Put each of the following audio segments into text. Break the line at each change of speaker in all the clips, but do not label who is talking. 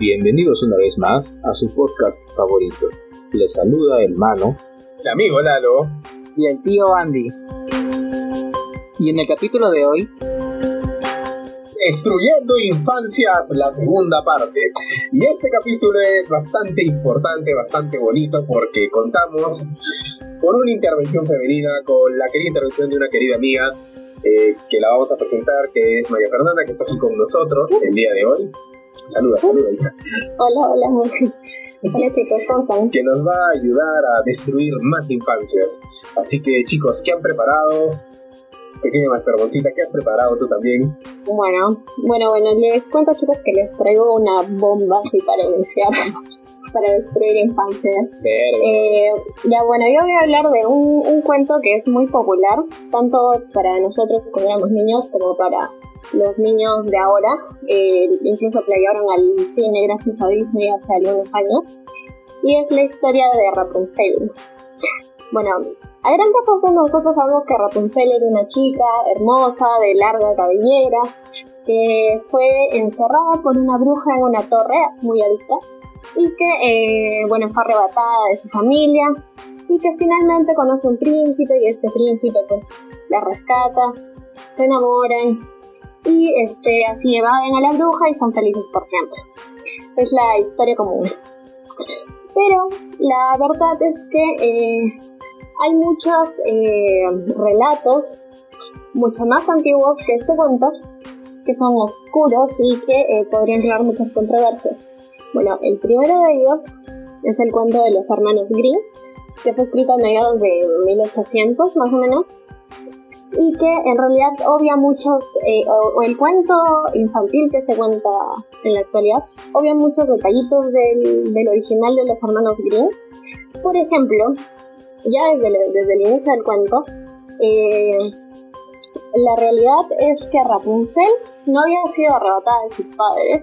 Bienvenidos una vez más a su podcast favorito. Les saluda el mano,
el amigo Lalo
y el tío Andy. Y en el capítulo de hoy
Destruyendo Infancias, la segunda parte. Y este capítulo es bastante importante, bastante bonito, porque contamos con una intervención femenina, con la querida intervención de una querida amiga, eh, que la vamos a presentar, que es María Fernanda, que está aquí con nosotros el día de hoy. Saluda, saluda, hija.
Hola, hola, Hola chicos, ¿cómo están?
Que nos va a ayudar a destruir más infancias. Así que chicos, ¿qué han preparado? Pequeña más fervosita, ¿qué has preparado tú también?
Bueno, bueno, bueno, les cuento chicos que les traigo una bomba así para iniciar para destruir infancia. Eh, ya bueno, yo voy a hablar de un, un, cuento que es muy popular, tanto para nosotros cuando éramos niños como para los niños de ahora. Eh, incluso que llevaron al cine gracias a Disney hace algunos años. Y es la historia de Rapunzel. Bueno, a gran rasgos nosotros sabemos que Rapunzel era una chica hermosa, de larga cabellera, que fue encerrada por una bruja en una torre muy alta y que, eh, bueno, fue arrebatada de su familia y que finalmente conoce un príncipe y este príncipe pues la rescata, se enamoran y este, así evaden a la bruja y son felices por siempre. Es la historia común. Pero la verdad es que eh, hay muchos eh, relatos, mucho más antiguos que este cuento, que son oscuros y que podrían crear muchas controversias. Bueno, el primero de ellos es el cuento de los hermanos Grimm, que fue escrito a mediados de 1800 más o menos, y que en realidad obvia muchos, eh, o, el cuento infantil que se cuenta en la actualidad, obvia muchos detallitos del, del original de los hermanos Grimm. Por ejemplo, ya desde, desde el inicio del cuento, eh, la realidad es que Rapunzel no había sido arrebatada de sus padres,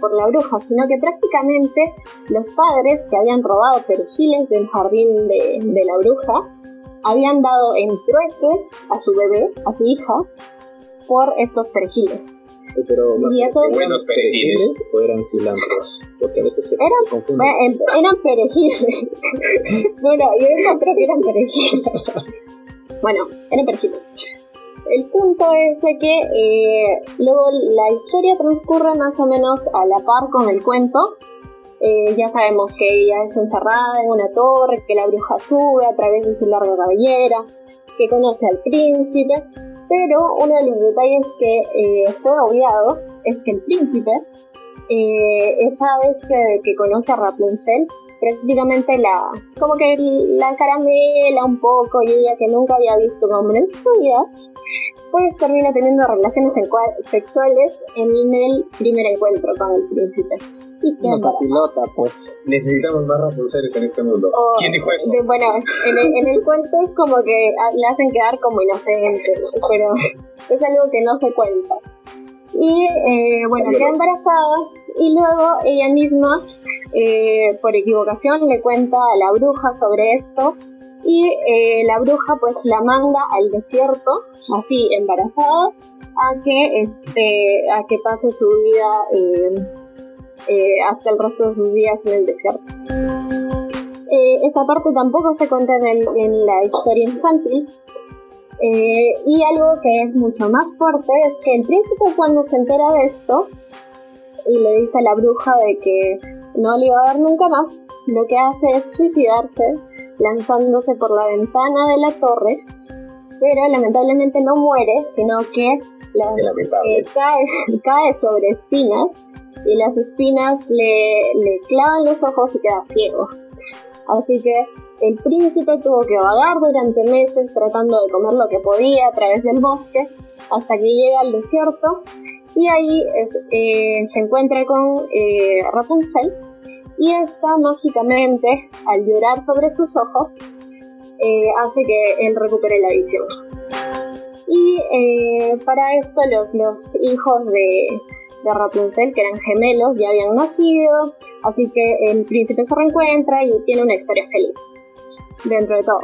por la bruja, sino que prácticamente los padres que habían robado perejiles del jardín de, la bruja habían dado en trueque a su bebé, a su hija, por estos perejiles.
pero
y esos
buenos perejiles
o eran cilantros, porque a veces se,
eran,
confunden.
Eran perejiles. bueno, yo encontré que eran perejiles. bueno, eran perejiles. El punto es de que eh, luego la historia transcurre más o menos a la par con el cuento. Eh, ya sabemos que ella es encerrada en una torre, que la bruja sube a través de su larga cabellera, que conoce al príncipe, pero uno de los detalles que eh, fue obviado es que el príncipe, esa vez que conoce a Rapunzel, prácticamente la, como que la caramela un poco y ella que nunca había visto un hombre en su vida, pues termina teniendo relaciones sexuales en el primer encuentro con el príncipe.
Y Una pilota, pues.
Necesitamos más Rapunceles en este mundo. ¿Quién dijo eso?
bueno, en el, en el, cuento es como que le hacen quedar como inocente, pero es algo que no se cuenta. Y eh, bueno, queda embarazada y luego ella misma eh, por equivocación le cuenta a la bruja sobre esto y eh, la bruja pues la manda al desierto, así embarazada, a que, este, a que pase su vida eh, hasta el resto de sus días en el desierto. esa parte tampoco se cuenta en, en la historia infantil, y algo que es mucho más fuerte es que el príncipe cuando se entera de esto y le dice a la bruja de que no le iba a ver nunca más, lo que hace es suicidarse lanzándose por la ventana de la torre, pero lamentablemente no muere, sino que eh, cae, cae, sobre espinas y las espinas le, le clavan los ojos y queda ciego. Así que el príncipe tuvo que vagar durante meses tratando de comer lo que podía a través del bosque hasta que llega al desierto. Y ahí eh, se encuentra con eh, Rapunzel. Y esta mágicamente al llorar sobre sus ojos eh, hace que él recupere la visión. Y para esto los, los hijos de Rapunzel, que eran gemelos, ya habían nacido, así que el príncipe se reencuentra y tiene una historia feliz dentro de todo.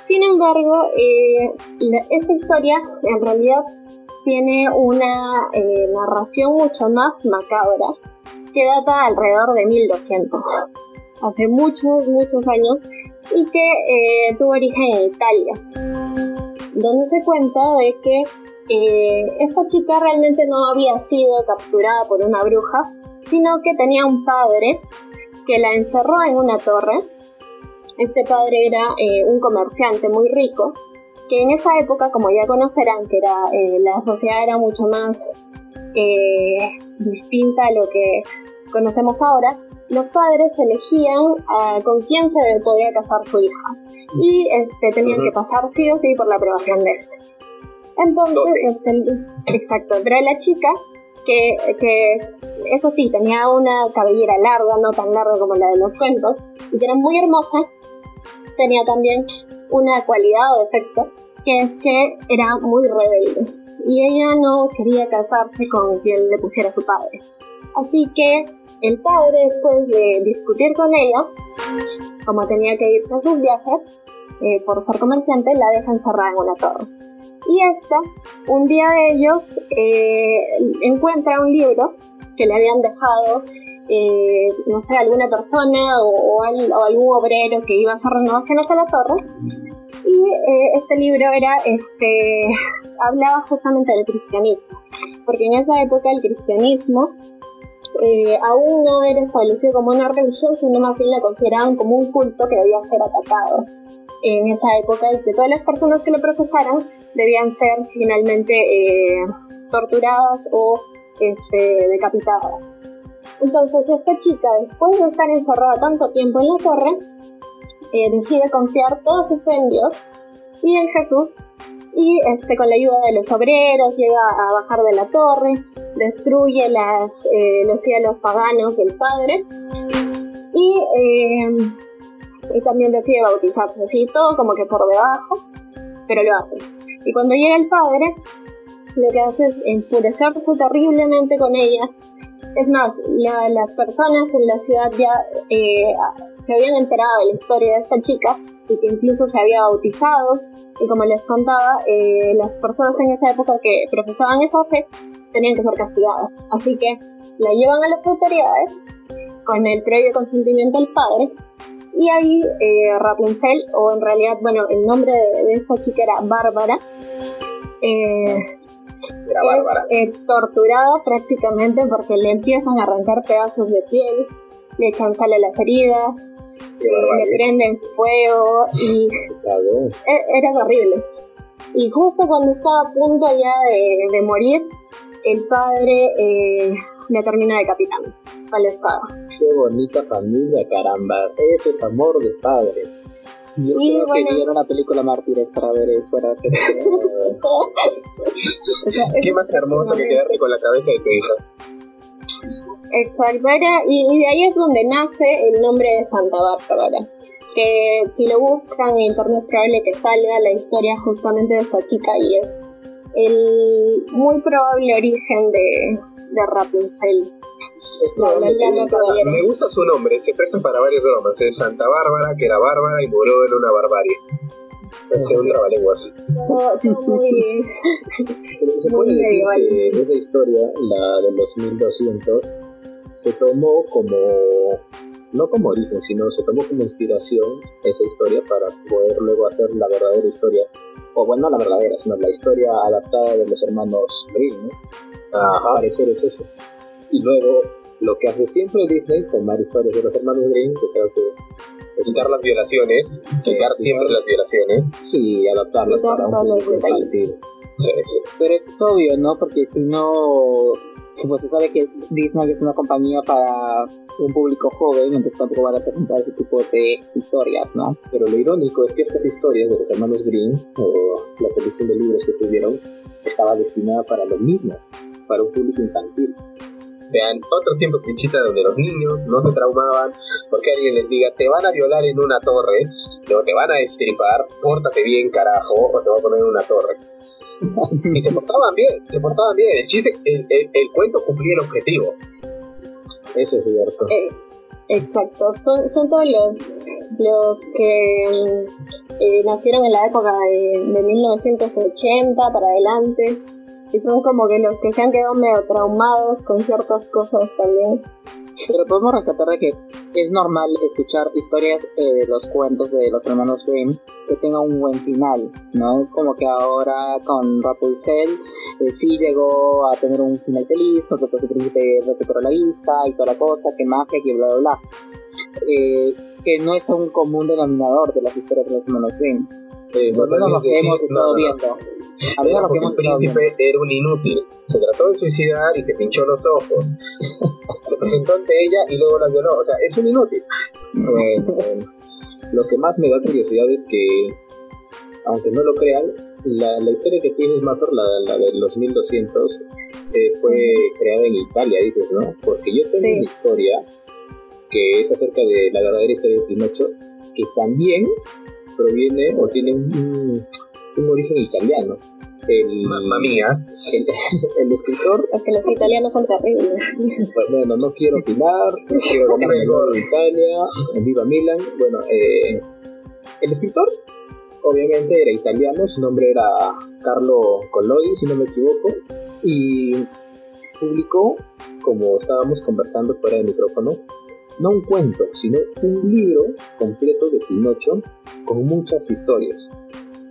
Sin embargo, esta historia en realidad tiene una eh, narración mucho más macabra que data alrededor de 1200, hace muchos, muchos años, y que eh, tuvo origen en Italia, donde se cuenta de que eh, esta chica realmente no había sido capturada por una bruja, sino que tenía un padre que la encerró en una torre. Este padre era eh, un comerciante muy rico, que en esa época, como ya conocerán, que era, la sociedad era mucho más distinta a lo que conocemos ahora, los padres elegían ah, con quién se podía casar su hija. Y este, tenían que pasar sí o sí por la aprobación de este. Entonces, este, exacto, pero la chica, que, que eso sí, tenía una cabellera larga, no tan larga como la de los cuentos, y que era muy hermosa, tenía también una cualidad o defecto, que es que era muy rebelde, y ella no quería casarse con quien le pusiera su padre. Así que el padre, después de discutir con ella, como tenía que irse a sus viajes, eh, por ser comerciante, la deja encerrada en una torre. Y esta, un día de ellos, eh, encuentra un libro que le habían dejado, eh, no sé, alguna persona o, algún obrero que iba a hacer renovaciones a la torre. Y este libro era, este, hablaba justamente del cristianismo, porque en esa época el cristianismo eh, aún no era establecido como una religión, sino más bien la consideraban como un culto que debía ser atacado en esa época y que todas las personas que lo profesaran debían ser finalmente eh, torturadas o este, decapitadas. Entonces esta chica, después de estar encerrada tanto tiempo en la torre, eh, decide confiar toda su fe en Dios y en Jesús y este, con la ayuda de los obreros llega a bajar de la torre, destruye eh, los cielos paganos del padre y, eh, y también decide bautizarse, así todo como que por debajo, pero lo hace. Y cuando llega el padre, lo que hace es enfurecerse terriblemente con ella. Es más, las personas en la ciudad ya eh, se habían enterado de la historia de esta chica y que incluso se había bautizado y como les contaba, eh, las personas en esa época que profesaban esa fe tenían que ser castigadas. Así que la llevan a las autoridades con el previo consentimiento del padre. Y ahí eh, Rapunzel, o en realidad, bueno, el nombre de, esta chica era Bárbara, eh, es torturada prácticamente porque le empiezan a arrancar pedazos de piel, le echan sal a las heridas, le prenden fuego y e, era horrible. Y justo cuando estaba a punto ya de, morir, el padre eh, me termina decapitando a la espada.
Qué bonita familia, caramba. Eso es amor de padre. Yo y creo bueno, que vieron una película Mártires para ver fuera de
Qué más hermoso que quedarte con la cabeza de tu hija.
Exacto, y, de ahí es donde nace el nombre de Santa Bárbara. Que si lo buscan en internet es probable que salga la historia justamente de esta chica y es el muy probable origen de, de Rapunzel.
Me, gusta, su nombre, se presta para varias bromas. Es Santa Bárbara, que era bárbara y murió en una barbarie. Es un trabalenguas.
muy, se puede decir que esa historia, la de los 1200, se tomó como, no como origen, sino se tomó como inspiración esa historia para poder luego hacer la verdadera historia, o bueno, no la verdadera, sino la historia adaptada de los hermanos Grimm, ¿no? A parecer es eso. Y luego, lo que hace siempre Disney, tomar historias de los hermanos Grimm, que creo que
quitar las violaciones, quitar siempre las violaciones.
y adaptarlas para un público infantil.
Sí, Pero es obvio, ¿no? Porque si no, pues se sabe que Disney es una compañía para un público joven, entonces tampoco van a presentar ese tipo de historias, ¿no?
Pero lo irónico es que estas historias de los hermanos Green, o la selección de libros que estuvieron, estaba destinada para lo mismo, para un público infantil.
Vean, otros tiempos pinchita donde los niños no se traumaban porque alguien les diga te van a violar en una torre, o te van a destripar, pórtate bien carajo, o te van a poner en una torre y se portaban bien, se portaban bien. El chiste, el, el, cuento cumplía el objetivo.
Eso es cierto.
Eh, exacto, son, son, todos los, los que eh, nacieron en la época de, de 1980 para adelante. Y son como que los que se han quedado medio traumados con ciertas cosas también.
Pero podemos rescatar de que es normal escuchar historias eh, de los cuentos de los hermanos Grimm que tengan un buen final, ¿no? Como que ahora con Rapunzel eh, sí llegó a tener un final feliz porque pues su príncipe recuperó la vista y toda la cosa, que magia, que bla bla bla. Eh, que no es un común denominador de las historias de los hermanos Grimm. Eh, no, lo que hemos estado viendo.
A que el príncipe era un inútil. Se trató de suicidar y se pinchó los ojos. se presentó ante ella y luego la violó. O sea, es un inútil.
lo que más me da curiosidad es que, aunque no lo crean, la, la historia que tienes, Mazor, la, la de los 1200, eh, fue creada en Italia, dices, ¿no? Porque yo tengo una historia que es acerca de la verdadera historia de Pinocho, que también proviene o tiene un, un origen italiano. El,
Mamma mía.
El, escritor.
Es que los italianos son terribles.
Pues bueno, no quiero opinar, no quiero ganar en Italia, en Viva Milan. Bueno, eh, el escritor obviamente era italiano, su nombre era Carlo Collodi, si no me equivoco, y publicó, como estábamos conversando fuera del micrófono, no un cuento, sino un libro completo de Pinocho con muchas historias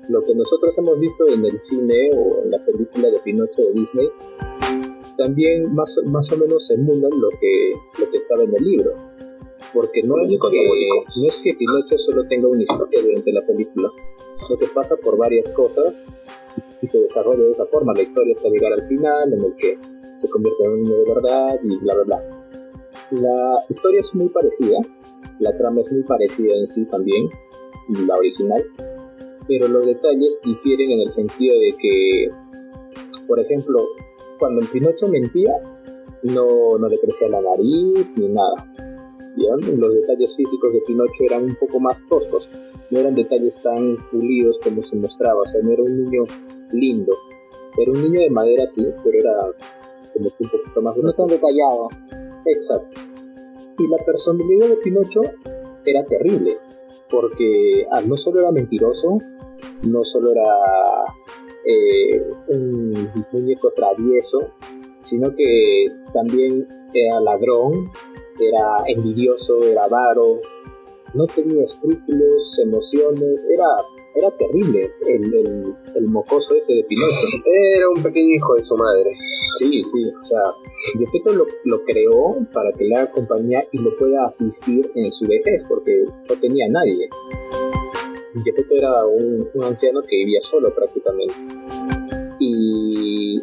lo que nosotros hemos visto en el cine o en la película de Pinocho de Disney, también más, más o menos emulan lo que, lo que estaba en el libro. Porque no es, que, no es que Pinocho solo tenga una historia durante la película, lo que pasa por varias cosas y se desarrolla de esa forma. La historia hasta llegar al final, en el que se convierte en un niño de verdad y bla, bla, bla. La historia es muy parecida, la trama es muy parecida en sí también, la original, pero los detalles difieren en el sentido de que, por ejemplo, cuando el Pinocho mentía, no, no le crecía la nariz ni nada. Los detalles físicos de Pinocho eran un poco más toscos, no eran detalles tan pulidos como se mostraba, o sea, no era un niño lindo. Era un niño de madera, sí, pero era como que un poquito más...
No tan detallado.
Exacto. Y la personalidad de Pinocho era terrible, porque ah, no solo era mentiroso, no solo era eh, un muñeco travieso, sino que también era ladrón, era envidioso, era avaro, no tenía escrúpulos, emociones, era, era terrible el, el, mocoso ese de Pinocho.
Era un pequeño hijo de su madre.
Sí, sí, o sea, Gepetto lo, lo creó para que le haga compañía y lo pueda asistir en su vejez, porque no tenía nadie. Gepetto era un, anciano que vivía solo prácticamente. Y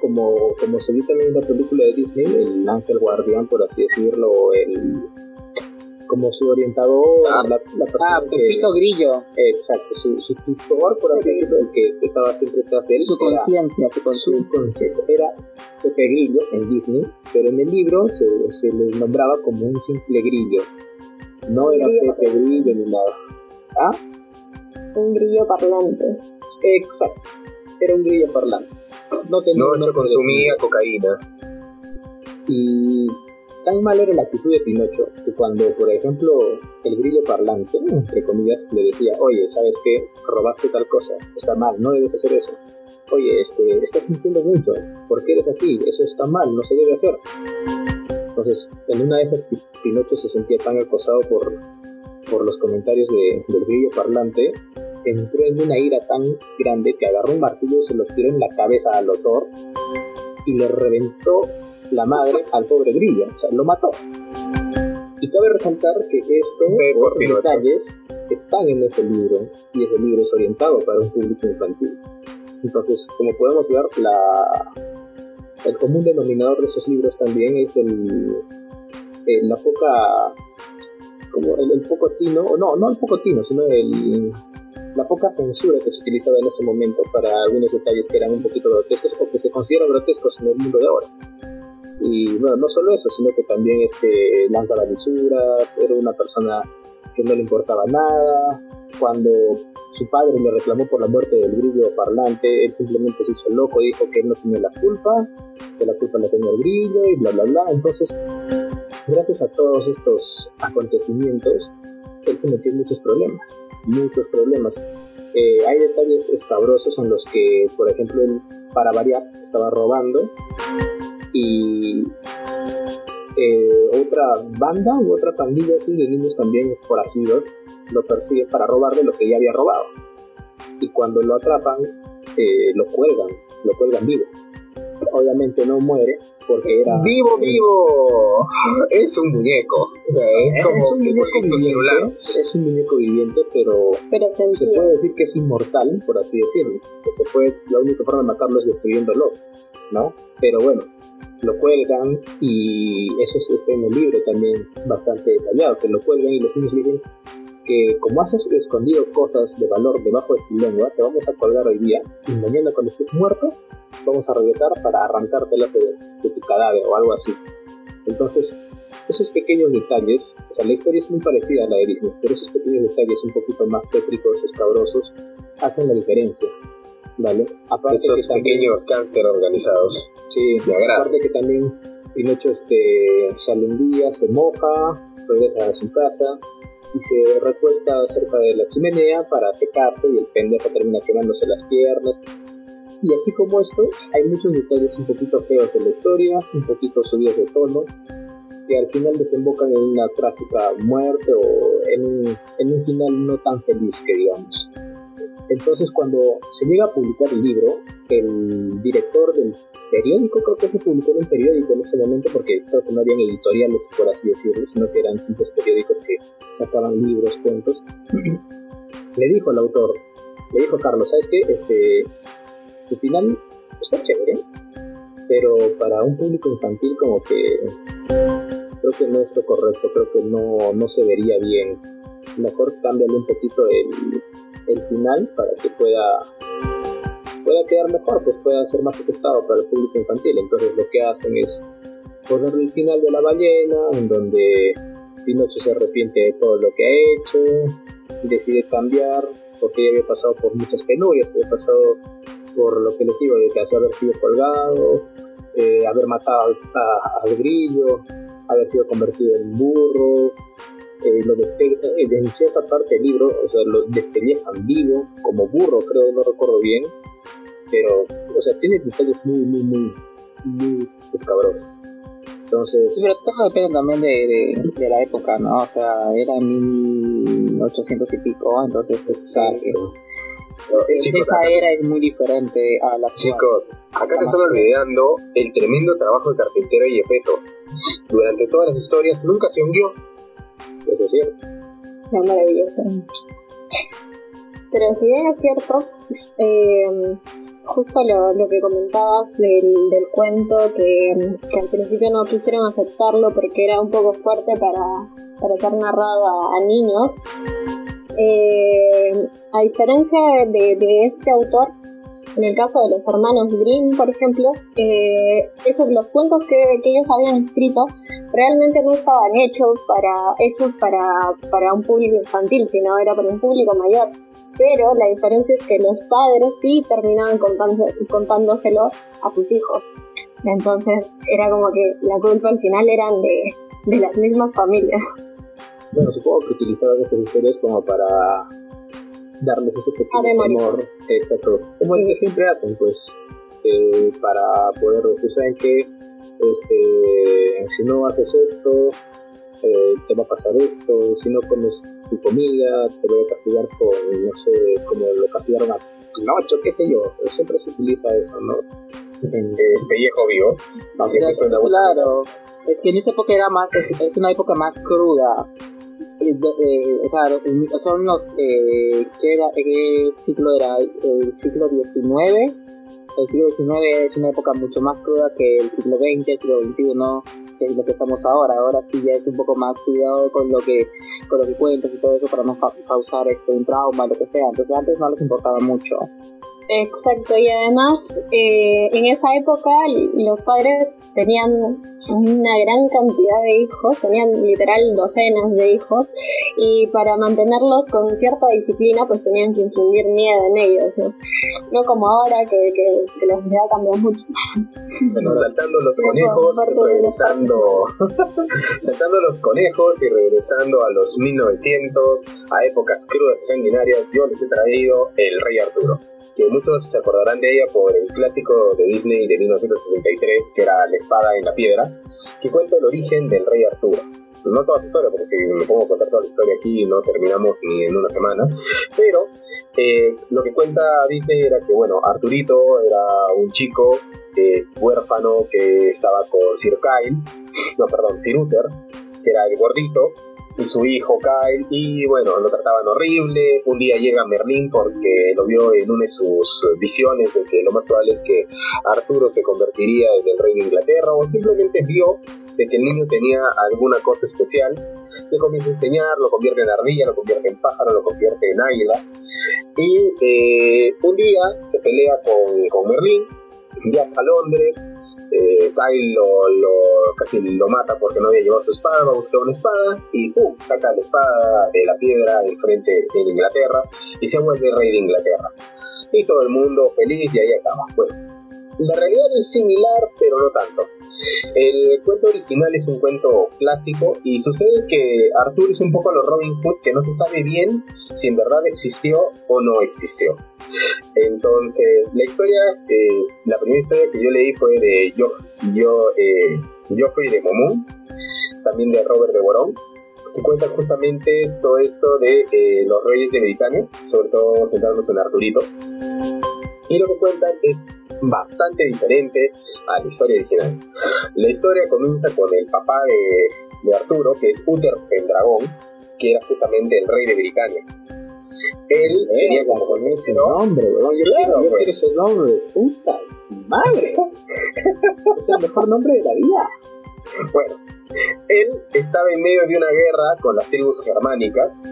como, como se vio también en la película de Disney, el ángel guardián, por así decirlo, el como su orientador,
ah, la, la persona ah, Grillo.
Exacto, su, su, tutor, por así decirlo, el que estaba siempre tras de él.
Su conciencia,
su conciencia. Era Pepe Grillo en Disney, pero en el libro se, se le nombraba como un simple grillo. No era Pepe Grillo ni nada. ¿Ah?
un grillo parlante.
Exacto, era un grillo parlante.
No, tenía, no, consumía cocaína.
Y tan mal era la actitud de Pinocho que cuando, por ejemplo, el grillo parlante, entre comillas, le decía, oye, ¿sabes qué? Robaste tal cosa, está mal, no debes hacer eso. Oye, este, estás mintiendo mucho, ¿por qué eres así? Eso está mal, no se debe hacer. Entonces, en una de esas, Pinocho se sentía tan acosado por, por los comentarios de, del grillo parlante, entró en una ira tan grande que agarró un martillo y se lo tiró en la cabeza al autor y le reventó la madre al pobre grillo, o sea, lo mató. Y cabe resaltar que esto, estos detalles están en ese libro y ese libro es orientado para un público infantil. Entonces, como podemos ver, la, el común denominador de esos libros también es el, la poca como el, poco tino, no, no el poco tino, sino el, la poca censura que se utilizaba en ese momento para algunos detalles que eran un poquito grotescos o que se consideran grotescos en el mundo de ahora. Y bueno, no solo eso, sino que también este, lanzaba lisuras, era una persona que no le importaba nada. Cuando su padre le reclamó por la muerte del grillo parlante, él simplemente se hizo loco, dijo que él no tenía la culpa, que la culpa la tenía el grillo y bla, bla, bla. Entonces, gracias a todos estos acontecimientos, él se metió en muchos problemas, muchos problemas. Eh, hay detalles escabrosos en los que, por ejemplo, él para variar, estaba robando y eh, otra banda u otra pandilla así de niños también forajidos lo persigue para robarle lo que ya había robado. Y cuando lo atrapan, eh, lo cuelgan, lo cuelgan vivo. Obviamente no muere porque era...
¡Vivo, vivo! Es un muñeco. es, como
un muñeco viviente, es un muñeco viviente, pero, se puede decir que es inmortal, por así decirlo. Que se puede, la única forma de matarlo es destruyéndolo, ¿no? Pero bueno, lo cuelgan y eso está en el libro también bastante detallado, que lo cuelgan y los niños dicen que como has escondido cosas de valor debajo de tu lengua, te vamos a colgar hoy día y mañana cuando estés muerto vamos a regresar para arrancártelas de, de tu cadáver o algo así. Entonces, esos pequeños detalles, o sea, la historia es muy parecida a la de Disney, pero esos pequeños detalles un poquito más tétricos, escabrosos, hacen la diferencia. ¿Vale?
Aparte esos pequeños cáncer organizados.
Sí, aparte que también Pinocho este, sale un día, se moja, regresa a su casa, y se recuesta cerca de la chimenea para secarse y el pendejo termina quemándose las piernas. Y así como esto, hay muchos detalles un poquito feos en la historia, un poquito subidos de tono, que al final desembocan en una trágica muerte o en un, en un final no tan feliz que digamos. Entonces cuando se llega a publicar el libro, el director del periódico, creo que se publicó en un periódico en ese momento porque creo que no habían editoriales, por así decirlo, sino que eran simples periódicos que sacaban libros, cuentos. le dijo al autor, le dijo Carlos, ¿sabes qué? Este, su final está chévere, pero para un público infantil como que creo que no es lo correcto, creo que no, no se vería bien. Mejor cámbiale un poquito el, el final para que pueda pueda quedar mejor, pues pueda ser más aceptado para el público infantil. Entonces lo que hacen es ponerle el final de la ballena, en donde Pinocho se arrepiente de todo lo que ha hecho, decide cambiar, porque ya había pasado por muchas penurias, había pasado por lo que les digo, de que haber sido colgado, eh, haber matado al grillo, haber sido convertido en burro, eh, lo eh, en cierta parte del libro, o sea, lo despellejan vivo, como burro, creo, no recuerdo bien, pero, o sea, tiene detalles muy, muy, muy, muy escabrosos. Entonces...
pero todo depende también de, de, la época, ¿no? O sea, era 1800 y pico, entonces... Exacto. esa era es muy diferente a la
Chicos, acá te están olvidando el tremendo trabajo de carpintero y efecto. Durante todas las historias nunca se hundió. Eso es cierto.
Maravilloso. Pero si bien es cierto, eh, justo lo, que comentabas del, cuento, que, al principio no quisieron aceptarlo porque era un poco fuerte para, ser narrado a, niños. Eh, a diferencia de, este autor, en el caso de los hermanos Grimm, por ejemplo, eh, esos, los cuentos que, ellos habían escrito realmente no estaban hechos para, hechos para, para un público infantil, sino era para un público mayor. Pero la diferencia es que los padres sí terminaban contándoselo a sus hijos. Entonces era como que la culpa al final eran de, de las mismas familias.
Bueno, supongo que utilizaban esas historias como para darles ese pequeño amor, exacto, como el que siempre hacen, pues, eh, para poder decir, ¿saben que Este, si no haces esto, eh, te va a pasar esto, si no comes tu comida, te voy a castigar con, no sé, como lo castigaron a Pinocho, qué sé yo, siempre se utiliza eso, ¿no?
En pellejo vivo.
claro, es que en esa época era más, es, una época más cruda. Eh, o sea, son los, eh, ¿qué, era, ¿qué siglo era? El siglo XIX. El siglo XIX es una época mucho más cruda que el siglo XX, el siglo XXI que es lo que estamos ahora. Ahora sí ya es un poco más cuidado con lo que con lo que cuentas y todo eso para no causar este un trauma, lo que sea. Entonces antes no les importaba mucho.
Exacto, y además eh, en esa época los padres tenían una gran cantidad de hijos, tenían literal docenas de hijos, y para mantenerlos con cierta disciplina, pues tenían que infundir miedo en ellos, ¿no? No como ahora que, que, la sociedad cambia mucho.
Bueno, saltando los conejos, regresando, saltando los conejos y regresando a los 1900, a épocas crudas y sanguinarias, yo les he traído El Rey Arturo que muchos se acordarán de ella por el clásico de Disney de 1963, que era La espada en la piedra, que cuenta el origen del rey Arturo. No toda su historia, porque si me pongo a contar toda la historia aquí no terminamos ni en una semana, pero eh, lo que cuenta Disney era que, bueno, Arturito era un chico eh, huérfano que estaba con Sir Kyle, no, perdón, Sir Uther, que era el gordito, y su hijo Kyle, y bueno, lo trataban horrible. Un día llega Merlín porque lo vio en una de sus visiones de que lo más probable es que Arturo se convertiría en el rey de Inglaterra, o simplemente vio de que el niño tenía alguna cosa especial. Le comienza a enseñar, lo convierte en ardilla, lo convierte en pájaro, lo convierte en águila. Y eh, un día se pelea con, con Merlín, viaja a Londres, eh, Kyle lo, casi lo mata porque no había llevado su espada, va a buscar una espada y ¡pum! saca la espada de la piedra enfrente de Inglaterra y se vuelve rey de Inglaterra. Y todo el mundo feliz y ahí acaba. Bueno, la realidad es similar, pero no tanto. El cuento original es un cuento clásico y sucede que Arthur es un poco a los Robin Hood que no se sabe bien si en verdad existió o no existió. Entonces, la historia, eh, la primera historia que yo leí fue de yo, yo, eh, Geoffrey de Momón, también de Robert de Borón, que cuenta justamente todo esto de eh, los reyes de Britania, sobre todo centrándose en Arturito. Y lo que cuentan es bastante diferente a la historia original. La historia comienza con el papá de, Arturo, que es Uther Pendragón, que era justamente el rey de Britania. Él tenía como
con ese nombre, weón. Yo, quiero, yo pues. quiero ese nombre. Puta madre. es el mejor nombre de la vida.
Bueno, él estaba en medio de una guerra con las tribus germánicas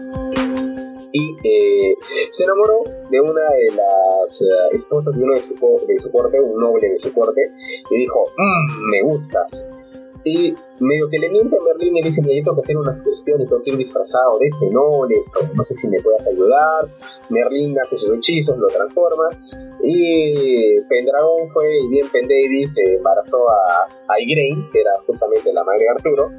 y eh, se enamoró de una de las eh, esposas de uno de su, de su corte, un noble de su corte, y dijo, mmm, me gustas. Y medio que le miente a Merlín y le dice, tengo que hacer una gestión y tengo que ir disfrazado de este noble, esto, no sé si me puedas ayudar. Merlín hace sus hechizos, lo transforma. Y Pendragon fue, y bien Pen Davis se embarazó a, a que era justamente la madre de Arturo.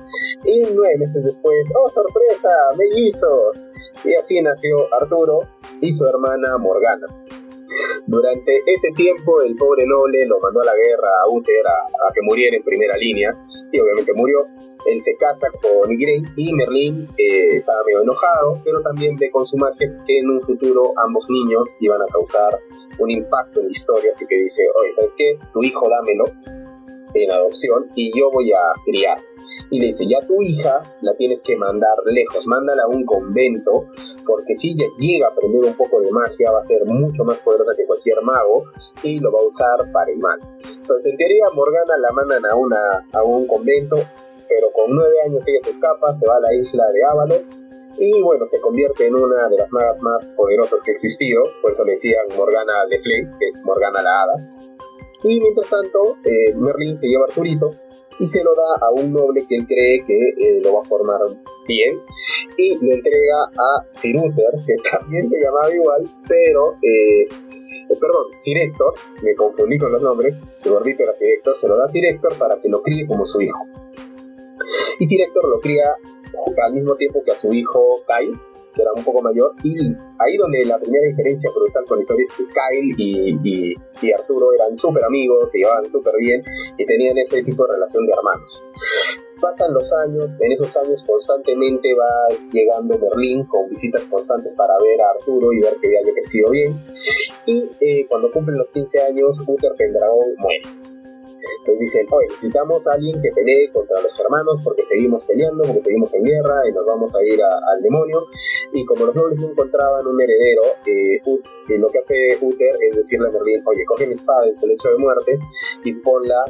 Y nueve meses después, ¡oh sorpresa! ¡Mellizos! Y así nació Arturo y su hermana Morgana. Durante ese tiempo, el pobre noble lo mandó a la guerra a Uther a, que muriera en primera línea, y obviamente murió. Él se casa con Igraine y Merlín eh, estaba medio enojado, pero también ve con su magia que en un futuro ambos niños iban a causar un impacto en la historia, así que dice, oye, ¿sabes qué? Tu hijo dámelo en adopción y yo voy a criar y le dice, ya tu hija la tienes que mandar lejos, mándala a un convento, porque si ella llega a aprender un poco de magia va a ser mucho más poderosa que cualquier mago y lo va a usar para el mal. Entonces en teoría Morgana la mandan a, una, a un convento, pero con nueve años ella se escapa, se va a la isla de Ávalo y bueno, se convierte en una de las magas más poderosas que ha existido, por eso le decían Morgana Flay, que es Morgana la Hada. Y mientras tanto, eh, Merlin se lleva a Arturito y se lo da a un noble que él cree que eh, lo va a formar bien y lo entrega a Sir Uther, que también se llamaba igual, pero, eh, eh, perdón, Sir Héctor, me confundí con los nombres, el gordito era Sir Héctor, se lo da a Sir Héctor para que lo críe como su hijo. Y Sir Héctor lo cría al mismo tiempo que a su hijo Kyle, que era un poco mayor, y ahí donde la primera diferencia brutal con la historia es que Kyle y, y, Arturo eran súper amigos, se llevaban súper bien y tenían ese tipo de relación de hermanos. Pasan los años, en esos años constantemente va llegando Berlín con visitas constantes para ver a Arturo y ver que haya crecido bien. Y eh, cuando cumplen los 15 años, Uther Pendragon muere entonces dicen, oye, necesitamos a alguien que pelee contra los germanos porque seguimos peleando, porque seguimos en guerra y nos vamos a ir al demonio. Y como los nobles no encontraban un heredero, eh, eh, lo que hace Uther es decirle a Merlín, oye, coge mi espada en su lecho de muerte y ponla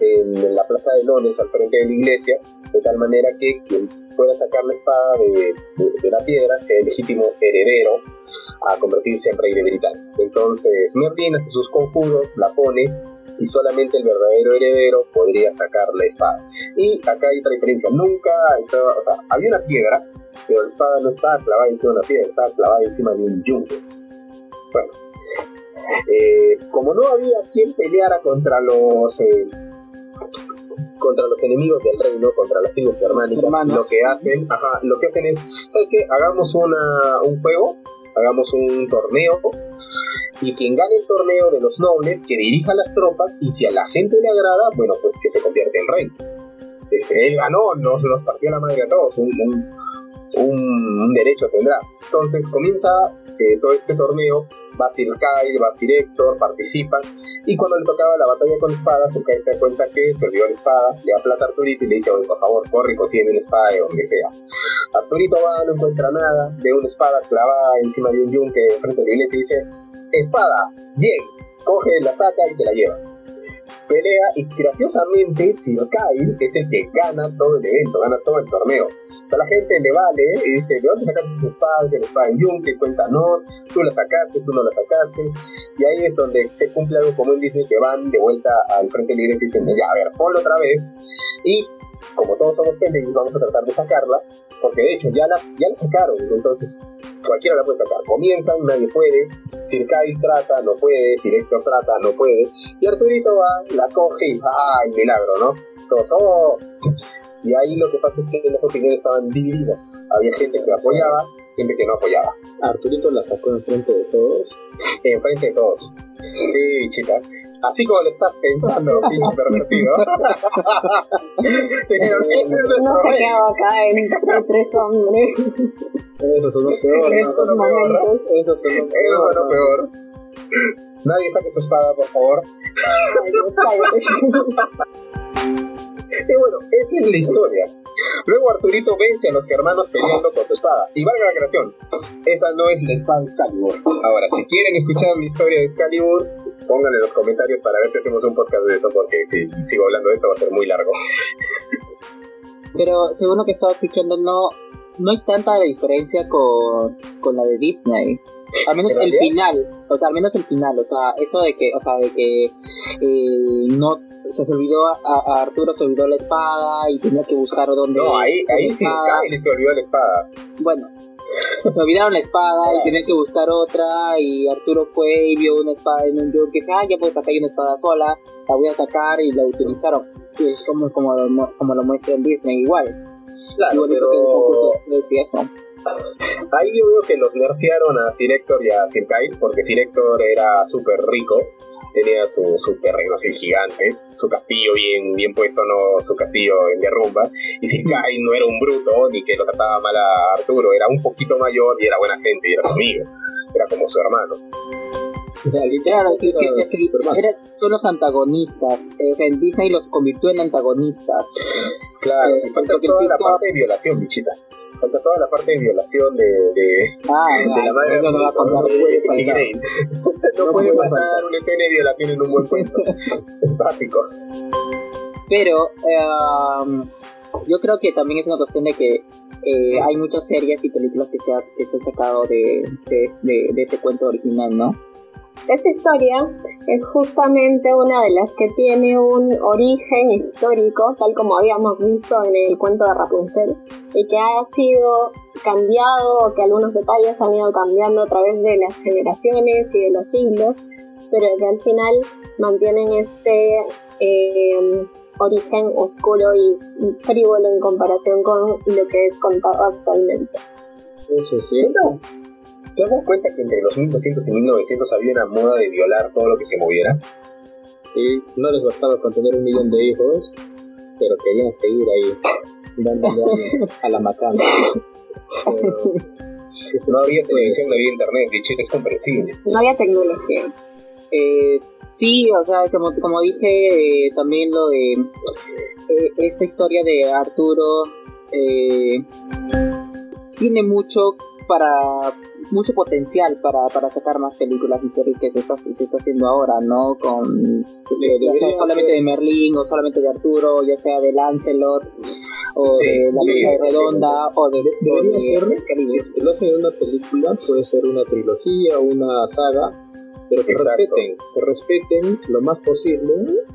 en, la plaza de Lones al frente de la iglesia, de tal manera que quien pueda sacar la espada de, la piedra sea el legítimo heredero a convertirse en rey de Britania. Entonces Merlin hace sus conjuros, la pone y solamente el verdadero heredero podría sacar la espada. Y acá hay otra diferencia, nunca estaba, había una piedra, pero la espada no estaba clavada encima de una piedra, estaba clavada encima de un yunque. Bueno, eh, como no había quien peleara contra los eh, contra los enemigos del reino, contra las tribus germánicas, lo que hacen, ajá, lo que hacen es, ¿sabes qué? Hagamos una, un juego, hagamos un torneo y quien gane el torneo de los nobles que dirija las tropas y si a la gente le agrada, bueno, pues que se convierte en rey. Él ganó, nos, nos partió la madre a todos, un, un, derecho tendrá. Entonces comienza eh, todo este torneo, va Sir Kyle, va Sir Héctor, participan, y cuando le tocaba la batalla con espadas, Sir Kyle se da cuenta que se olvidó la espada, le da plata a Arturito y le dice, por favor, corre y consigue una espada de donde sea. Arturito va, no encuentra nada, ve una espada clavada encima de un yunque frente a la iglesia y dice, espada, bien, coge, la saca y se la lleva pelea y graciosamente Sir Kyle es el que gana todo el evento, gana todo el torneo. A la gente le vale y dice, ¿de dónde sacaste esa espada? De la espada en Yunque, cuéntanos, tú la sacaste, tú no la sacaste. Y ahí es donde se cumple algo como en Disney que van de vuelta al frente de la iglesia y dicen, ya, a ver, ponlo otra vez. Y como todos somos pendejos, vamos a tratar de sacarla, porque de hecho ya la, ya la sacaron, entonces cualquiera la puede sacar. Comienzan, nadie puede, Sir Kyle trata, no puede, Sir Héctor trata, no puede, y Arturito va, la coge y ¡ay, milagro, ¿no? Todos, ¡oh! Y ahí lo que pasa es que las opiniones estaban divididas. Había gente que apoyaba, gente que no apoyaba.
Arturito la sacó enfrente de todos.
Enfrente de todos. Sí, chica. Así como lo estás pensando, pinche pervertido.
no se quedó acá entre tres hombres.
Eso son los peores.
Eso son
Eso
son lo peor. Nadie saque su espada, por favor. Y bueno, esa es la historia. Luego Arturito vence a los germanos peleando con su espada. Y valga la creación, esa no es la espada de Excalibur. Ahora, si quieren escuchar la historia de Excalibur, pónganle en los comentarios para ver si hacemos un podcast de eso, porque si sigo hablando de eso va a ser muy largo.
Pero según lo que estaba escuchando, no, no hay tanta diferencia con, con la de Disney. Al menos el final, o sea, al menos el final, o sea, eso de que, o sea, de que eh, no, o sea, se olvidó a, Arturo se olvidó la espada y tenía que buscar dónde.
No, ahí, ahí sí, Kyle se olvidó la espada.
Bueno, se olvidaron la espada y tenía que buscar otra y Arturo fue y vio una espada en un yo que ah, ya pues acá hay una espada sola, la voy a sacar y la utilizaron. Y es como, como, como lo muestra en Disney igual.
Claro, pero...
Que.
Ahí yo veo que los nerfearon a Sir Héctor y a Sir Kyle, porque Sir Héctor era súper rico, tenía su, su terreno así gigante, su castillo bien, bien puesto, no su castillo en derrumba, y Sir Kyle no era un bruto ni que lo trataba mal a Arturo, era un poquito mayor y era buena gente y era su amigo, era como su hermano.
Claro, que, son los antagonistas. en Disney los convirtió en antagonistas.
Claro, y falta toda la parte de violación, bichita falta toda la parte de violación de, de,
ah,
de la madre
no, va a contar,
no, puede no, puede pasar una escena de violación en un buen cuento. Básico.
Pero eh, yo creo que también es una cuestión de que eh, hay muchas series y películas que se, ha, que se han sacado de, de, de, de ese cuento original, ¿no?
Esta historia es justamente una de las que tiene un origen histórico, tal como habíamos visto en el cuento de Rapunzel, y que ha sido cambiado, o que algunos detalles han ido cambiando a través de las generaciones y de los siglos, pero que al final mantienen este eh, origen oscuro y frívolo en comparación con lo que es contado actualmente.
Eso sí.
¿Te das cuenta que entre los 1200 y 1900 había una moda de violar todo lo que se moviera?
Sí, no les bastaba con tener un millón de hijos, pero querían seguir ahí, dándole a la macana.
no había televisión, no había internet, y es comprensible.
No había tecnología.
Eh, sí, o sea, como, como dije, eh, también lo de eh, esta historia de Arturo eh, tiene mucho para mucho potencial para, para sacar más películas y series que se está, se está haciendo ahora, ¿no? Con solamente de Merlín o solamente de Arturo, ya sea de Lancelot o de La Mesa Redonda, o de,
debería ser, si lo hacen en una película, puede ser una trilogía, una saga, pero que respeten, que respeten lo más posible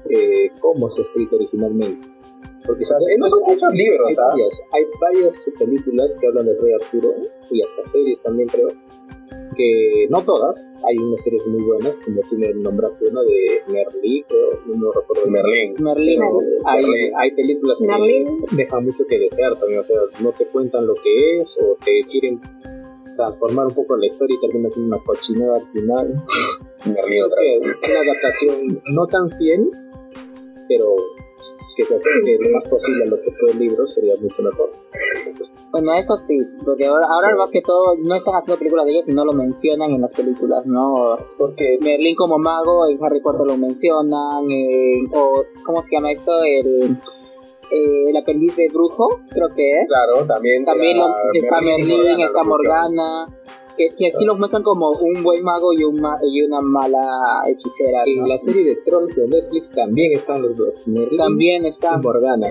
eh, cómo se ha escrito originalmente.
Porque ¿sabes? no son muchos libros,
hay, varias, hay varias películas que hablan del Rey Arturo y hasta series también creo que no todas, hay unas series muy buenas, como tú me nombraste una de Merlí, creo, no recuerdo.
Merlín.
Merlín.
Hay, hay películas que dejan mucho que desear también, o sea, no te cuentan lo que es o te quieren transformar un poco la historia y termina siendo una cochinada al final.
Merlín otra vez.
Una adaptación no tan fiel, pero que se acerque lo más posible a lo que fue el libro sería mucho mejor.
Bueno, eso sí, porque ahora, ahora más que todo no están haciendo películas de ellos y no lo mencionan en las películas, ¿no? Porque Merlín como mago, en Harry Potter lo mencionan, o ¿cómo se llama esto? El, eh, el aprendiz de brujo, creo que es.
Claro, también.
También está Merlín, está Morgana que, que sí los muestran como un buen mago y, un y una mala hechicera.
En la serie de Trolls de Netflix también están los dos. Merlin
también está
Morgana.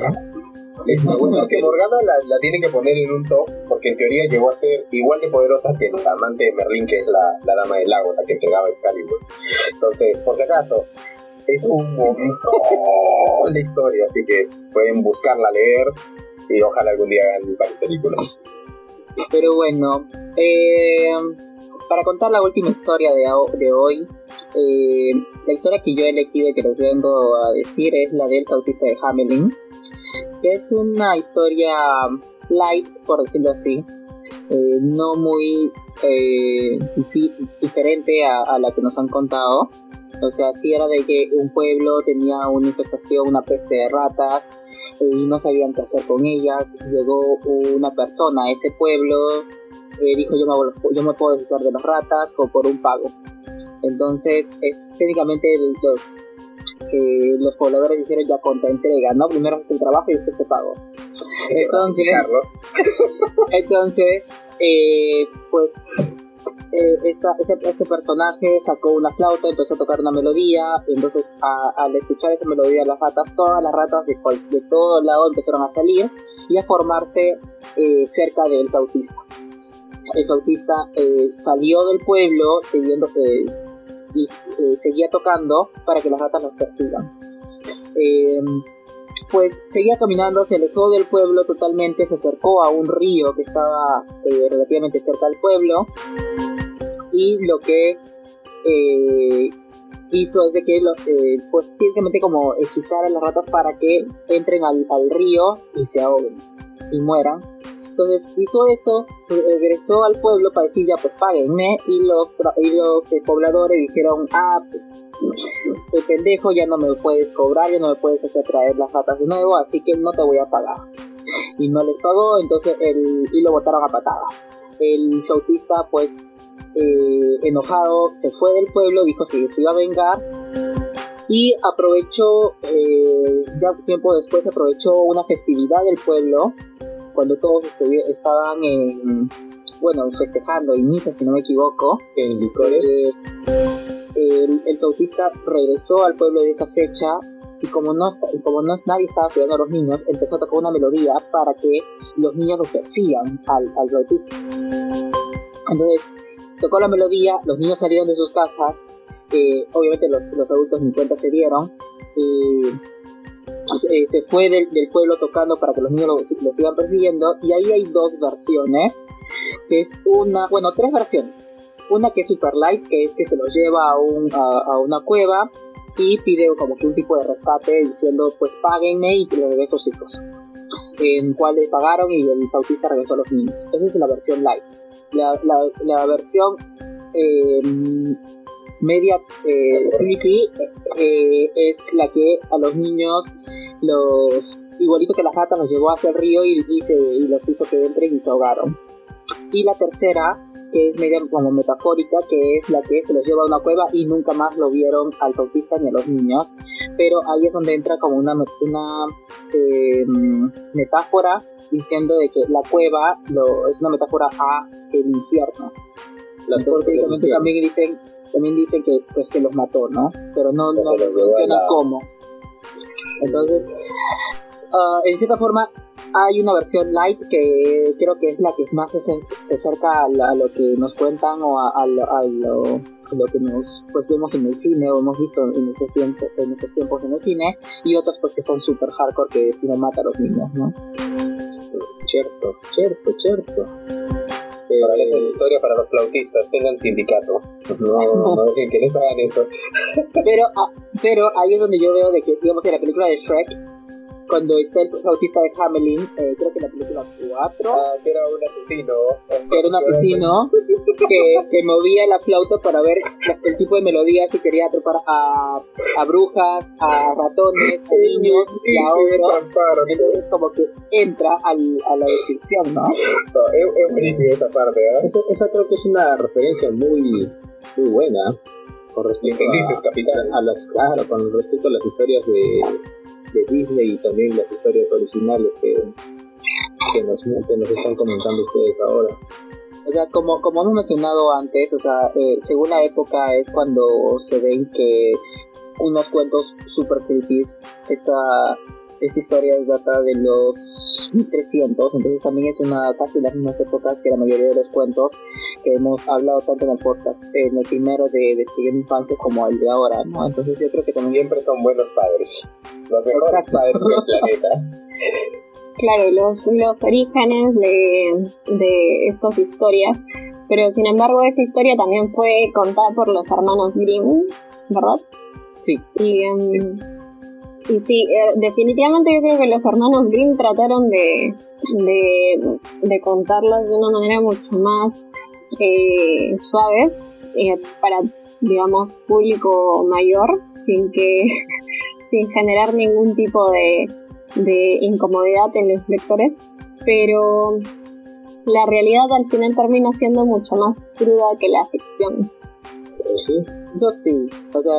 Está bueno que Morgana la, la tienen que poner en un top, porque en teoría llegó a ser igual de poderosa que el amante de Merlin, que es la, la dama del lago, la que entregaba Excalibur. Entonces, por si acaso, es un momento la historia, así que pueden buscarla, leer y ojalá algún día hagan varias películas.
Pero bueno, eh, para contar la última historia de, hoy, eh, la historia que yo he elegido y que les vengo a decir es la del autista de Hamelin, es una historia light, por decirlo así, eh, no muy diferente a, a, la que nos han contado. O sea, sí era de que un pueblo tenía una infestación, una peste de ratas, y no sabían qué hacer con ellas. Llegó una persona a ese pueblo, eh, dijo yo me, yo me puedo deshacer de las ratas o por un pago. Entonces, es técnicamente los, eh, los pobladores dijeron ya contra entrega, ¿no? Primero haces el trabajo y después te pago. Entonces, entonces eh, pues eh, este, personaje sacó una flauta, empezó a tocar una melodía, y entonces al escuchar esa melodía las ratas, todas las ratas de, de todo lado empezaron a salir y a formarse eh, cerca del tautista. El tautista eh, salió del pueblo siguiendo, y seguía tocando para que las ratas los persigan. pues seguía caminando, se alejó del pueblo totalmente, se acercó a un río que estaba relativamente cerca del pueblo y lo que eh, hizo es de que eh, pues simplemente como hechizar las ratas para que entren al, río y se ahoguen y mueran. Entonces hizo eso, regresó al pueblo para decir ya pues páguenme y los, y los eh, pobladores dijeron ah pues, soy pendejo, ya no me puedes cobrar, ya no me puedes hacer traer las ratas de nuevo, así que no te voy a pagar. Y no les pagó, entonces el, y lo botaron a patadas. El flautista pues eh, enojado, se fue del pueblo, dijo que se iba a vengar y aprovechó, eh, ya tiempo después aprovechó una festividad del pueblo, cuando todos estaban en, bueno, festejando en misa, si no me equivoco,
en licores. Eh,
el, el tautista regresó al pueblo de esa fecha y como no, como no nadie estaba cuidando a los niños, empezó a tocar una melodía para que los niños lo persigan al, al tautista. Entonces, tocó la melodía, los niños salieron de sus casas, eh, obviamente los, los, adultos ni cuenta se dieron, se, se, fue del, del, pueblo tocando para que los niños lo, sigan persiguiendo, y ahí hay dos versiones, que es una, bueno, tres versiones. Una que es super light, que es que se los lleva a, un, a, una cueva y pide como que un tipo de rescate diciendo pues páguenme y que le regreso a hijos. En cual le pagaron y el tautista regresó a los niños. Esa es la versión light la, la, versión eh, media eh, creepy eh, es la que a los niños los igualito que las ratas los llevó hacia el río y, y, los hizo que entren y se ahogaron y la tercera que es media como metafórica, que es la que se los lleva a una cueva y nunca más lo vieron al tautista ni a los niños. Pero ahí es donde entra como una, una metáfora diciendo de que la cueva lo, es una metáfora a el infierno. Entonces, también dicen, también dicen que pues que los mató, ¿no? Pero no, no menciona cómo. Entonces, uh, en cierta forma, hay una versión light que creo que es la que más se, se acerca a, lo que nos cuentan o a, lo, que nos pues vemos en el cine o hemos visto en estos tiempos en estos tiempos en el cine y otros pues que son super hardcore que es no mata a los niños no
cierto cierto cierto
para la historia para los flautistas, tengan sindicato. No, no dejen que les hagan eso.
Pero, ah, pero ahí es donde yo veo de que, digamos, en la película de Shrek, cuando está el flautista de Hamelin, eh, creo que en la película 4.
Ah, que era un asesino.
Que era un asesino que, que, movía la flauta para ver el tipo de melodías que quería atrapar a, a brujas, a ratones, a niños y a otros. Entonces, como que entra al, a la descripción, ¿no?
es, es buenísima esa parte, ¿eh?
Esa, esa creo que es una referencia muy, muy buena con respecto a, a, las claro, con respecto a las historias de de Disney y también las historias originales que, que, nos, nos están comentando ustedes ahora.
O sea, como, como hemos mencionado antes, o sea, eh, según la época es cuando se ven que unos cuentos super creepy, esta esta historia data de los 1300, entonces también es una casi las mismas épocas que la mayoría de los cuentos que hemos hablado tanto en el podcast, en el primero de Destruyendo Infancias como el de ahora, ¿no? Entonces yo creo que también...
Siempre son buenos padres, los mejores padres del planeta.
Claro, los, los orígenes de, de estas historias, pero sin embargo esa historia también fue contada por los hermanos Grimm, ¿verdad?
Sí.
Y... Um, y sí, eh, definitivamente yo creo que los hermanos Grimm trataron de, de, contarlas de una manera mucho más eh, suave eh, para, digamos, público mayor, sin que sin generar ningún tipo de, de incomodidad en los lectores. Pero la realidad al final termina siendo mucho más cruda que la ficción.
Eso sí, o sea,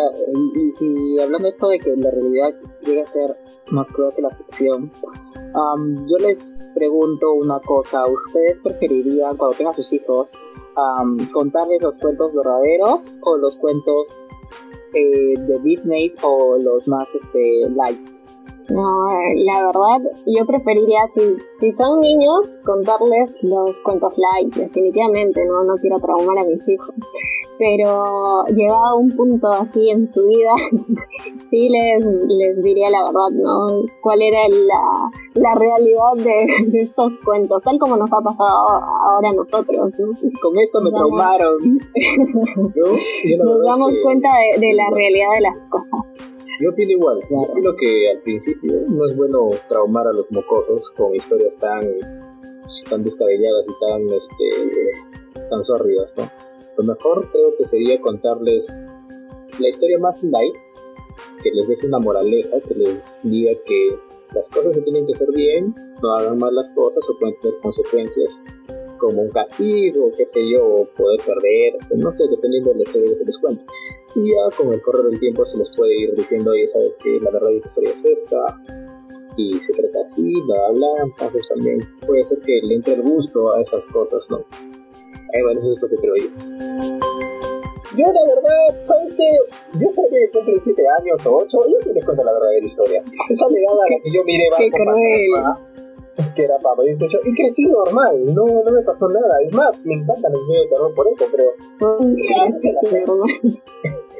y, hablando de esto de que la realidad llega a ser más cruda que la ficción, yo les pregunto una cosa, ¿ustedes preferirían cuando tengan sus hijos contarles los cuentos verdaderos o los cuentos eh, de Disney o los más este, light?
No, la verdad, yo preferiría, si, si son niños, contarles los cuentos light, definitivamente, no, no quiero traumar a mis hijos pero llegado a un punto así en su vida, sí les, les diría la verdad, ¿no? ¿Cuál era la, la realidad de, estos cuentos? Tal como nos ha pasado ahora a nosotros.
Con esto me traumaron.
nos damos cuenta de, la realidad de las cosas.
Yo opino igual. Yo opino que al principio no es bueno traumar a los mocosos con historias tan, tan descabelladas y tan, este, tan sórdidas, ¿no? Lo mejor creo que sería contarles la historia más light, que les deje una moraleja, que les diga que las cosas se tienen que hacer bien, no hagan mal las cosas o pueden tener consecuencias como un castigo, qué sé yo, poder perderse, no sé, dependiendo de la historia que se les cuente. Y ya con el correr del tiempo se les puede ir diciendo, oye, sabes que la verdad la historia es esta, y se trata así, bla, bla, entonces también puede ser que le entre a esas cosas, ¿no? Eh, bueno, eso es lo que creo yo.
Yo, la verdad, ¿sabes qué? Yo creo que cumple 7 años o 8, yo te les cuento la verdadera historia. Esa legada a la que yo miré
Qué cruel.
que era Papa 18, y crecí normal, no, no me pasó nada. Es más, me encanta la serie de terror por eso, pero.
Gracias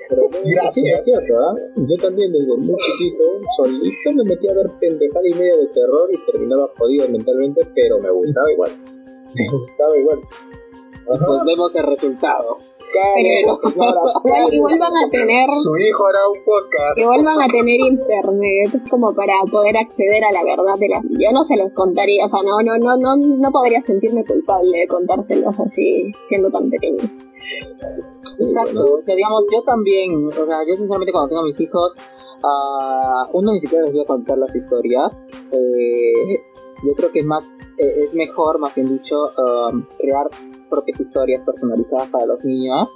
Pero sí, es cierto, ¿eh? Yo también desde muy chiquito, solito me metí a ver pendejada y media de terror y terminaba jodido mentalmente, pero me gustaba igual. Me gustaba igual
pues vemos el resultado.
igual van a tener
su hijo hará un podcast.
igual van a tener internet como para poder acceder a la verdad de las yo no se los contaría o sea no no no no no podría sentirme culpable de contárselos así siendo tan pequeño
exacto o sea digamos yo también o sea yo sinceramente cuando tengo a mis hijos uh, uno ni siquiera les voy a contar las historias eh, yo creo que es más eh, es mejor más bien dicho um, crear propias historias personalizadas para los niños.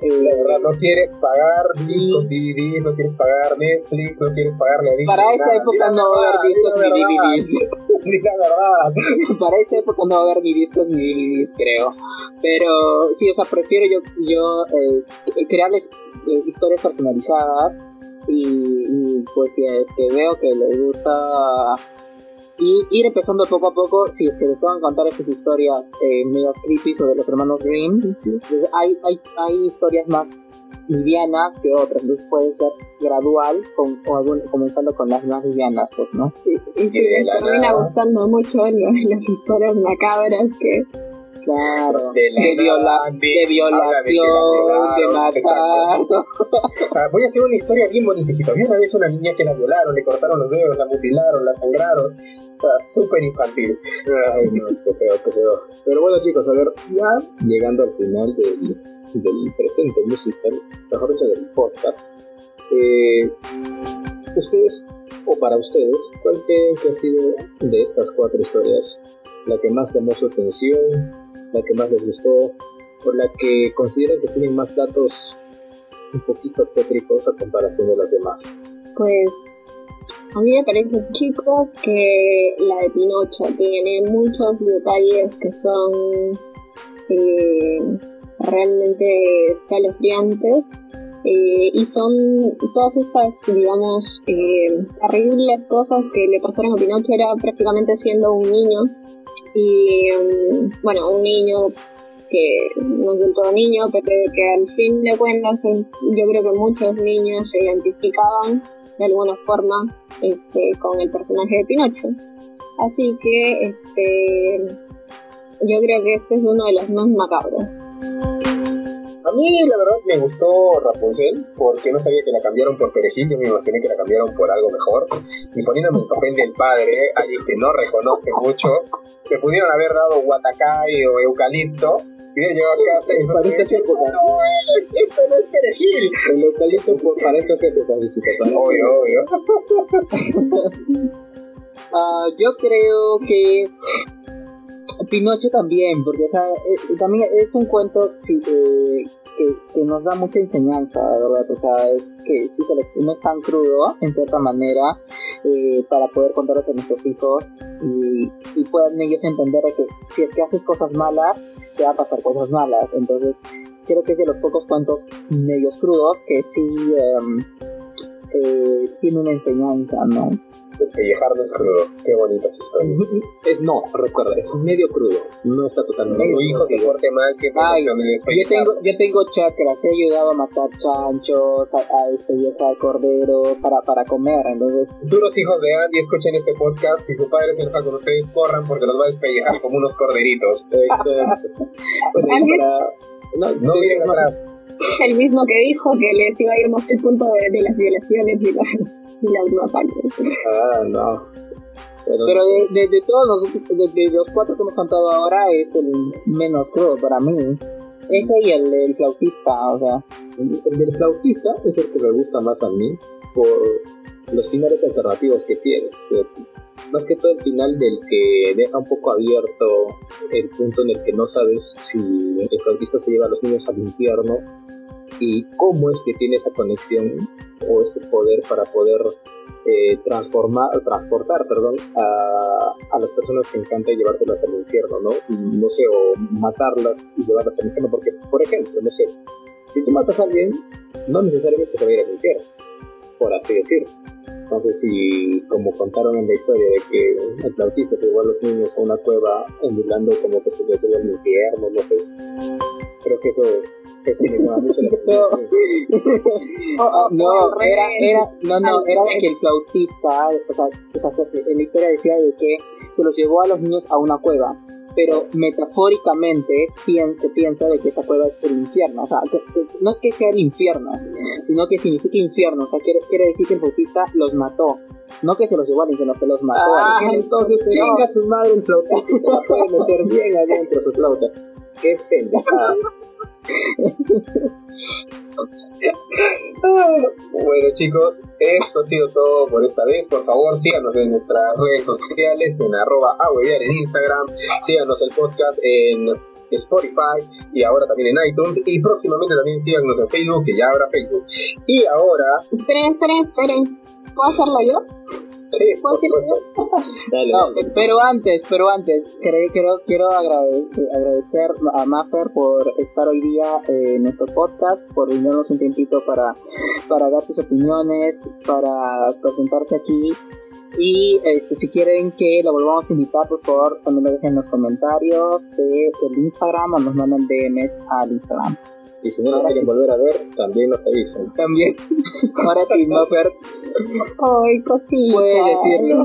Eh, verdad, no quieres pagar discos, DVDs, no quieres pagar Netflix, no quieres pagarle a Disney.
Para esa época no va a haber discos ni DVDs.
la verdad.
Para esa época no va a haber ni discos ni DVDs, creo. Pero sí, o sea, prefiero yo, yo eh, crearles eh, historias personalizadas y, y, pues si es que veo que les gusta y ir empezando poco a poco, si es que les van a contar estas historias eh, medias creepy o de los hermanos Grimm, entonces hay, hay, hay historias más livianas que otras, entonces puede ser gradual, con, comenzando con las más livianas, pues, ¿no?
Y, si les termina gustando mucho las historias macabras que
Claro, de, viola, de, violación, de, matar.
Ah, voy a hacer una historia bien bonita. Había una vez una niña que la violaron, le cortaron los dedos, la mutilaron, la sangraron. Súper infantil.
Ay, no, qué feo, qué feo. Pero bueno, chicos, a ver, ya llegando al final del, del presente musical, mejor dicho, del podcast. Eh, ustedes, o para ustedes, ¿cuál creen que ha sido de estas cuatro historias la que más llamó su atención, la que más les gustó, o la que consideran que tienen más datos un poquito tétricos a comparación de las demás?
Pues a mí me parece, chicos, que la de Pinocho tiene muchos detalles que son eh, realmente escalofriantes. Eh, y son todas estas, digamos, eh, terribles cosas que le pasaron a Pinocho era prácticamente siendo un niño y um, bueno, un niño que no es del todo niño, pero que al fin de cuentas yo creo que muchos niños se identificaban de alguna forma este, con el personaje de Pinocho. Así que este, yo creo que este es uno de los más macabros.
A mí, la verdad, me gustó Rapunzel porque no sabía que la cambiaron por perejil. Yo me imaginé que la cambiaron por algo mejor. Y poniéndome el papel del padre, alguien que no reconoce mucho, me pudieron haber dado Guatacay o Eucalipto. Y hubiera llegado a casa y
para estas épocas.
No, esto no es perejil.
El eucalipto para estas épocas,
Obvio, obvio.
uh, yo creo que Pinocho también, porque o sea, eh, también es un cuento sí, que, nos da mucha enseñanza, ¿verdad? O sea, es que sí se no es tan crudo, en cierta manera, eh, para poder contarlos a nuestros hijos y, y puedan ellos entender que si es que haces cosas malas, te va a pasar cosas malas. Entonces, creo que es de los pocos cuentos medios crudos que sí em, eh, tiene una enseñanza, ¿no?
Despellejarnos crudo. Qué bonitas historias.
Es no, recuerda, es medio crudo. No está totalmente.
tu hijo se porte mal, siempre
Ay, yo tengo, yo tengo chakras, he ayudado a matar chanchos, a, despellejar cordero para, para comer, entonces.
Duros hijos de Andy, escuchen este podcast. Si su padre se enoja con ustedes, corran porque los va a despellejar como unos corderitos. no, no miren atrás.
El mismo que dijo que les iba a ir el punto de, de las violaciones y las
Ah, no.
Pero, de, todos los, de, los cuatro que hemos contado ahora es el menos crudo para mí. Ese y el del flautista, o sea.
El del flautista es el que me gusta más a mí por los finales alternativos que tiene. Más que todo el final del que deja un poco abierto el punto en el que no sabes si el flautista se lleva a los niños al infierno y cómo es que tiene esa conexión o ese poder para poder eh, transformar, transportar perdón, a, a, las personas que encanta llevárselas al infierno, ¿no? No sé, o matarlas y llevarlas al infierno, porque, por ejemplo, no sé, si tú matas a alguien, no necesariamente se va a ir al infierno, por así decirlo. Entonces, si, como contaron en la historia de que el flautista se llevó a los niños a una cueva emulando como que se les al infierno, no sé, creo que eso
no, era, era, no, no, era de que el flautista, o sea, en la historia decía de que se los llevó a los niños a una cueva, pero metafóricamente se piensa de que esa cueva es el infierno, o sea, no es que sea el infierno, sino que significa infierno, o sea, quiere, quiere decir que el flautista los mató. No que se los llevó al infierno, que los mató.
Ah, entonces chinga su madre el flautista y se la puede meter bien adentro su flauta. Qué pendejada.
bueno chicos, esto ha sido todo por esta vez. Por favor, síganos en nuestras redes sociales, en arroba en Instagram, síganos el podcast en Spotify y ahora también en iTunes y próximamente también síganos en Facebook, que ya habrá Facebook. Y ahora...
Esperen, esperen, esperen. ¿Puedo hacerlo yo?
Sí,
pero antes, pero antes, quiero, quiero agradecer, a Maffer por estar hoy día en nuestro podcast, por brindarnos un tiempito para, para dar sus opiniones, para presentarse aquí. Y este, si quieren que la volvamos a invitar, por favor, también lo dejen en los comentarios del Instagram o nos mandan DMs al Instagram.
Y si no nos quieren volver a ver, también nos avisan.
También. Ahora sí, no, Fer.
Ay, cosita.
Puedes decirlo.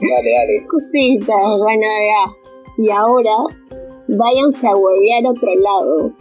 dale, dale.
Cosita, bueno, ya. Y ahora, váyanse a huevear a otro lado.